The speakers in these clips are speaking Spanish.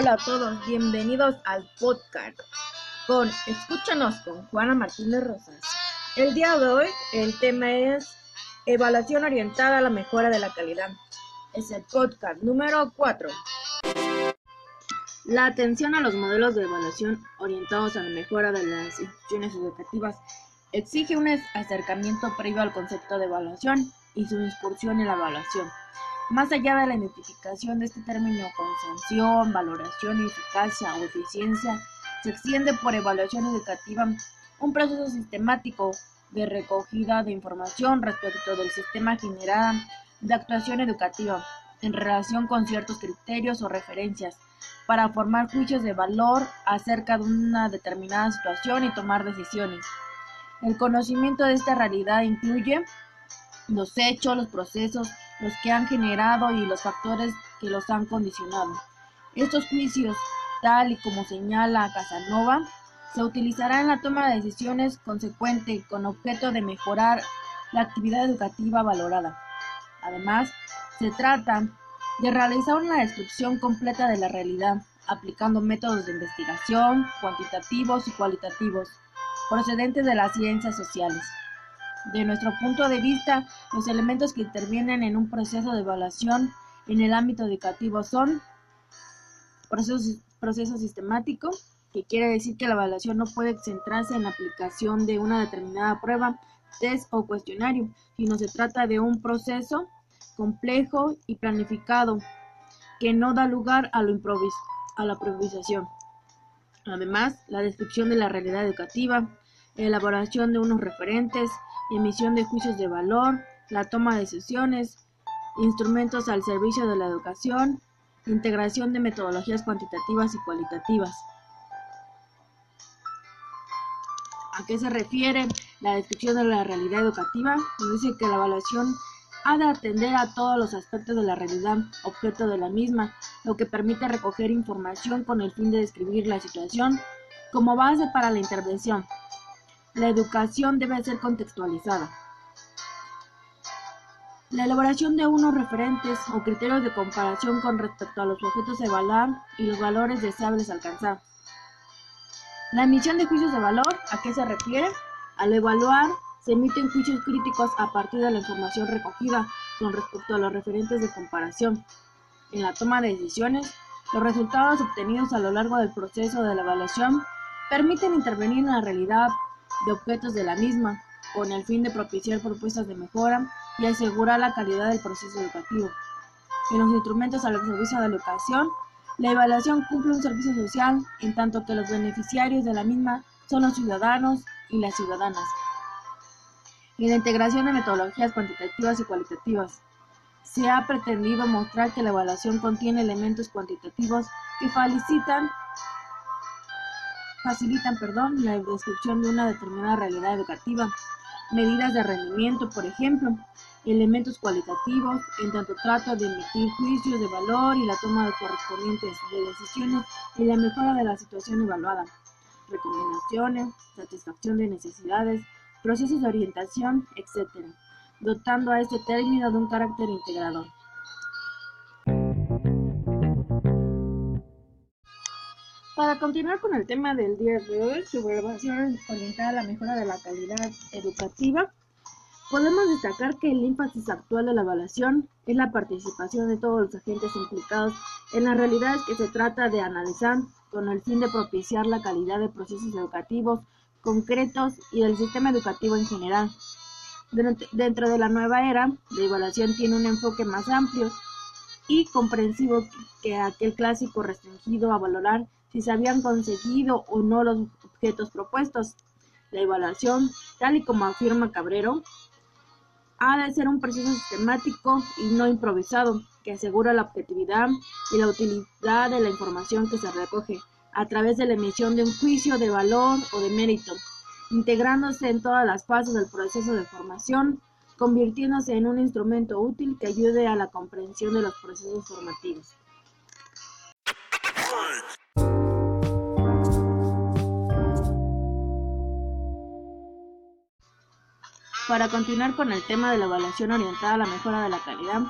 Hola a todos, bienvenidos al podcast con Escúchanos con Juana Martínez Rosas. El día de hoy el tema es Evaluación orientada a la mejora de la calidad. Es el podcast número 4. La atención a los modelos de evaluación orientados a la mejora de las instituciones educativas exige un acercamiento previo al concepto de evaluación y su incursión en la evaluación. Más allá de la identificación de este término con sanción, valoración, eficacia o eficiencia, se extiende por evaluación educativa un proceso sistemático de recogida de información respecto del sistema general de actuación educativa en relación con ciertos criterios o referencias para formar juicios de valor acerca de una determinada situación y tomar decisiones. El conocimiento de esta realidad incluye los hechos, los procesos, los que han generado y los factores que los han condicionado. Estos juicios, tal y como señala Casanova, se utilizarán en la toma de decisiones consecuente con objeto de mejorar la actividad educativa valorada. Además, se trata de realizar una descripción completa de la realidad, aplicando métodos de investigación cuantitativos y cualitativos procedentes de las ciencias sociales. De nuestro punto de vista, los elementos que intervienen en un proceso de evaluación en el ámbito educativo son proceso, proceso sistemático, que quiere decir que la evaluación no puede centrarse en la aplicación de una determinada prueba, test o cuestionario, sino se trata de un proceso complejo y planificado que no da lugar a la improvisación. Además, la descripción de la realidad educativa, elaboración de unos referentes, emisión de juicios de valor, la toma de decisiones, instrumentos al servicio de la educación, integración de metodologías cuantitativas y cualitativas. ¿A qué se refiere la descripción de la realidad educativa? Nos dice que la evaluación ha de atender a todos los aspectos de la realidad objeto de la misma, lo que permite recoger información con el fin de describir la situación como base para la intervención. La educación debe ser contextualizada. La elaboración de unos referentes o criterios de comparación con respecto a los objetos a evaluar y los valores deseables alcanzar. La emisión de juicios de valor, ¿a qué se refiere? Al evaluar, se emiten juicios críticos a partir de la información recogida con respecto a los referentes de comparación. En la toma de decisiones, los resultados obtenidos a lo largo del proceso de la evaluación permiten intervenir en la realidad de objetos de la misma, con el fin de propiciar propuestas de mejora y asegurar la calidad del proceso educativo. En los instrumentos al servicio de la educación, la evaluación cumple un servicio social, en tanto que los beneficiarios de la misma son los ciudadanos y las ciudadanas. En la integración de metodologías cuantitativas y cualitativas, se ha pretendido mostrar que la evaluación contiene elementos cuantitativos que felicitan facilitan perdón, la descripción de una determinada realidad educativa, medidas de rendimiento, por ejemplo, elementos cualitativos, en tanto trato de emitir juicios de valor y la toma de correspondientes de decisiones y la mejora de la situación evaluada, recomendaciones, satisfacción de necesidades, procesos de orientación, etc., dotando a este término de un carácter integrador. Para continuar con el tema del día de hoy, su evaluación orientada a la mejora de la calidad educativa, podemos destacar que el énfasis actual de la evaluación es la participación de todos los agentes implicados en las realidades que se trata de analizar con el fin de propiciar la calidad de procesos educativos concretos y del sistema educativo en general. Dentro de la nueva era, la evaluación tiene un enfoque más amplio y comprensivo que aquel clásico restringido a valorar si se habían conseguido o no los objetos propuestos. La evaluación, tal y como afirma Cabrero, ha de ser un proceso sistemático y no improvisado, que asegura la objetividad y la utilidad de la información que se recoge a través de la emisión de un juicio de valor o de mérito, integrándose en todas las fases del proceso de formación, convirtiéndose en un instrumento útil que ayude a la comprensión de los procesos formativos. Para continuar con el tema de la evaluación orientada a la mejora de la calidad,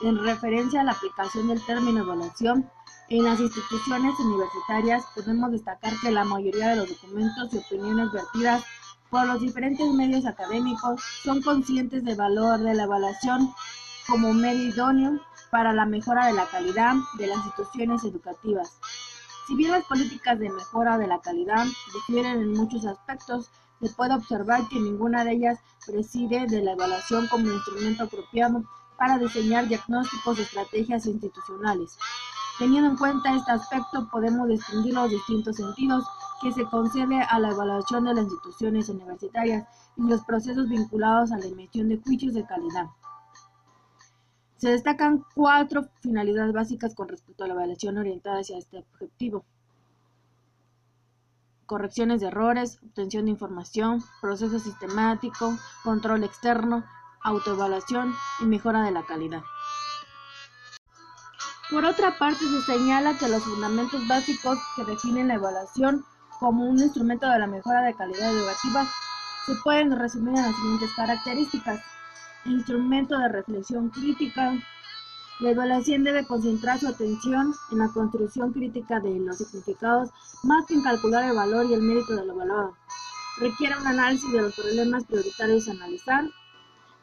en referencia a la aplicación del término evaluación, En las instituciones universitarias podemos destacar que la mayoría de los documentos y opiniones vertidas por los diferentes medios académicos son conscientes del valor de la evaluación como medio idóneo para la mejora de la calidad de las instituciones educativas. Si bien las políticas de mejora de la calidad difieren en muchos aspectos, se puede observar que ninguna de ellas preside de la evaluación como instrumento apropiado para diseñar diagnósticos, estrategias institucionales. Teniendo en cuenta este aspecto, podemos distinguir los distintos sentidos que se concede a la evaluación de las instituciones universitarias y los procesos vinculados a la emisión de juicios de calidad. Se destacan cuatro finalidades básicas con respecto a la evaluación orientada hacia este objetivo. Correcciones de errores, obtención de información, proceso sistemático, control externo, autoevaluación y mejora de la calidad. Por otra parte, se señala que los fundamentos básicos que definen la evaluación como un instrumento de la mejora de calidad educativa se pueden resumir en las siguientes características. Instrumento de reflexión crítica. La evaluación debe concentrar su atención en la construcción crítica de los significados más que en calcular el valor y el mérito del evaluado. Requiere un análisis de los problemas prioritarios a analizar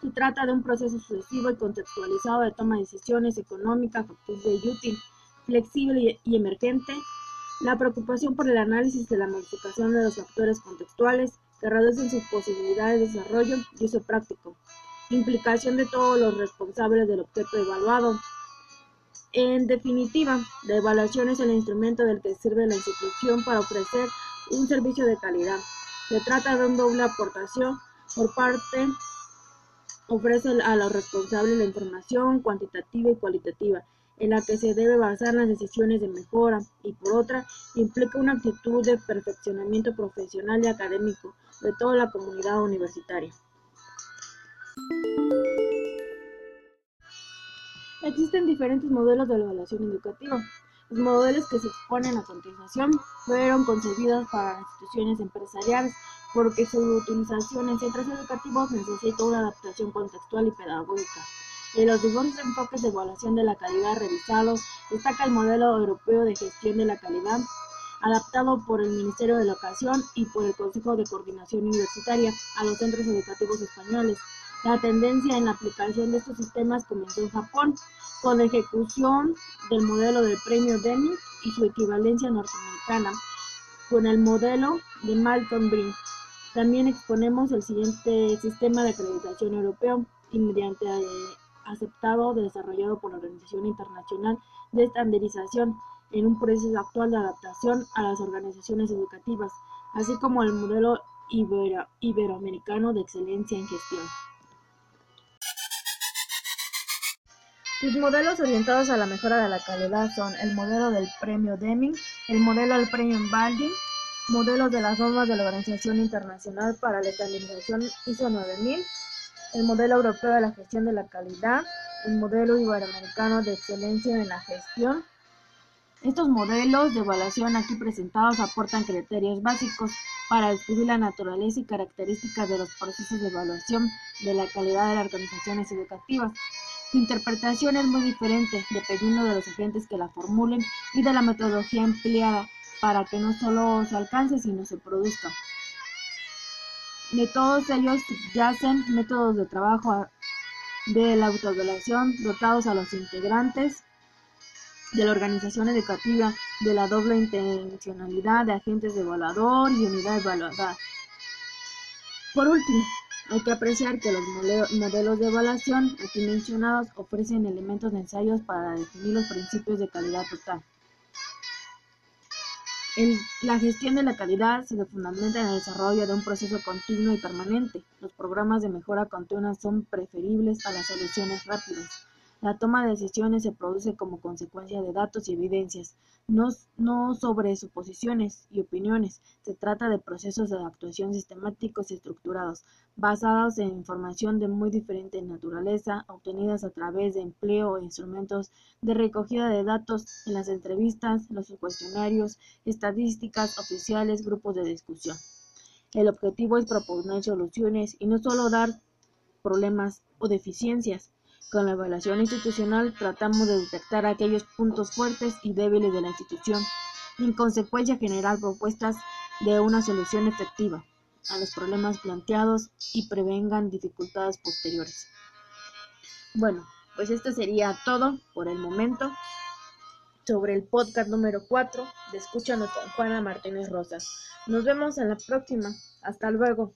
se trata de un proceso sucesivo y contextualizado de toma de decisiones económica, factible y útil, flexible y emergente. La preocupación por el análisis de la modificación de los factores contextuales que reducen sus posibilidades de desarrollo y uso práctico. Implicación de todos los responsables del objeto evaluado. En definitiva, la evaluación es el instrumento del que sirve la institución para ofrecer un servicio de calidad. Se trata de una doble aportación por parte ofrece a los responsables la información cuantitativa y cualitativa en la que se debe basar las decisiones de mejora y por otra implica una actitud de perfeccionamiento profesional y académico de toda la comunidad universitaria. Existen diferentes modelos de evaluación educativa. Los modelos que se exponen a continuación fueron concebidos para instituciones empresariales porque su utilización en centros educativos necesita una adaptación contextual y pedagógica. De los diversos enfoques de evaluación de la calidad revisados, destaca el modelo europeo de gestión de la calidad, adaptado por el Ministerio de Educación y por el Consejo de Coordinación Universitaria a los centros educativos españoles. La tendencia en la aplicación de estos sistemas comenzó en Japón, con la ejecución del modelo del premio Deming y su equivalencia norteamericana, con el modelo de Malcolm Brink. También exponemos el siguiente sistema de acreditación europeo y mediante eh, aceptado desarrollado por la Organización Internacional de Estandarización en un proceso actual de adaptación a las organizaciones educativas, así como el modelo iberoamericano de excelencia en gestión. Los modelos orientados a la mejora de la calidad son el modelo del premio Deming, el modelo del premio Baldwin, Modelos de las normas de la Organización Internacional para la Estandarización ISO 9000, el Modelo Europeo de la Gestión de la Calidad, el Modelo Iberoamericano de Excelencia en la Gestión. Estos modelos de evaluación aquí presentados aportan criterios básicos para describir la naturaleza y características de los procesos de evaluación de la calidad de las organizaciones educativas. Su interpretación es muy diferente dependiendo de los agentes que la formulen y de la metodología empleada para que no solo se alcance, sino se produzca. De todos ellos subyacen métodos de trabajo de la autoevaluación dotados a los integrantes de la organización educativa de la doble intencionalidad de agentes de evaluador y unidad evaluada. Por último, hay que apreciar que los modelos de evaluación aquí mencionados ofrecen elementos necesarios para definir los principios de calidad total la gestión de la calidad se fundamenta en el desarrollo de un proceso continuo y permanente. Los programas de mejora continua son preferibles a las soluciones rápidas. La toma de decisiones se produce como consecuencia de datos y evidencias, no, no sobre suposiciones y opiniones. Se trata de procesos de actuación sistemáticos y estructurados, basados en información de muy diferente naturaleza, obtenidas a través de empleo de instrumentos de recogida de datos en las entrevistas, los cuestionarios, estadísticas oficiales, grupos de discusión. El objetivo es proponer soluciones y no solo dar problemas o deficiencias Con la evaluación institucional tratamos de detectar aquellos puntos fuertes y débiles de la institución y en consecuencia generar propuestas de una solución efectiva a los problemas planteados y prevengan dificultades posteriores. Bueno, pues esto sería todo por el momento sobre el podcast número 4 de Escúchanos con Juana Martínez Rosas. Nos vemos en la próxima. Hasta luego.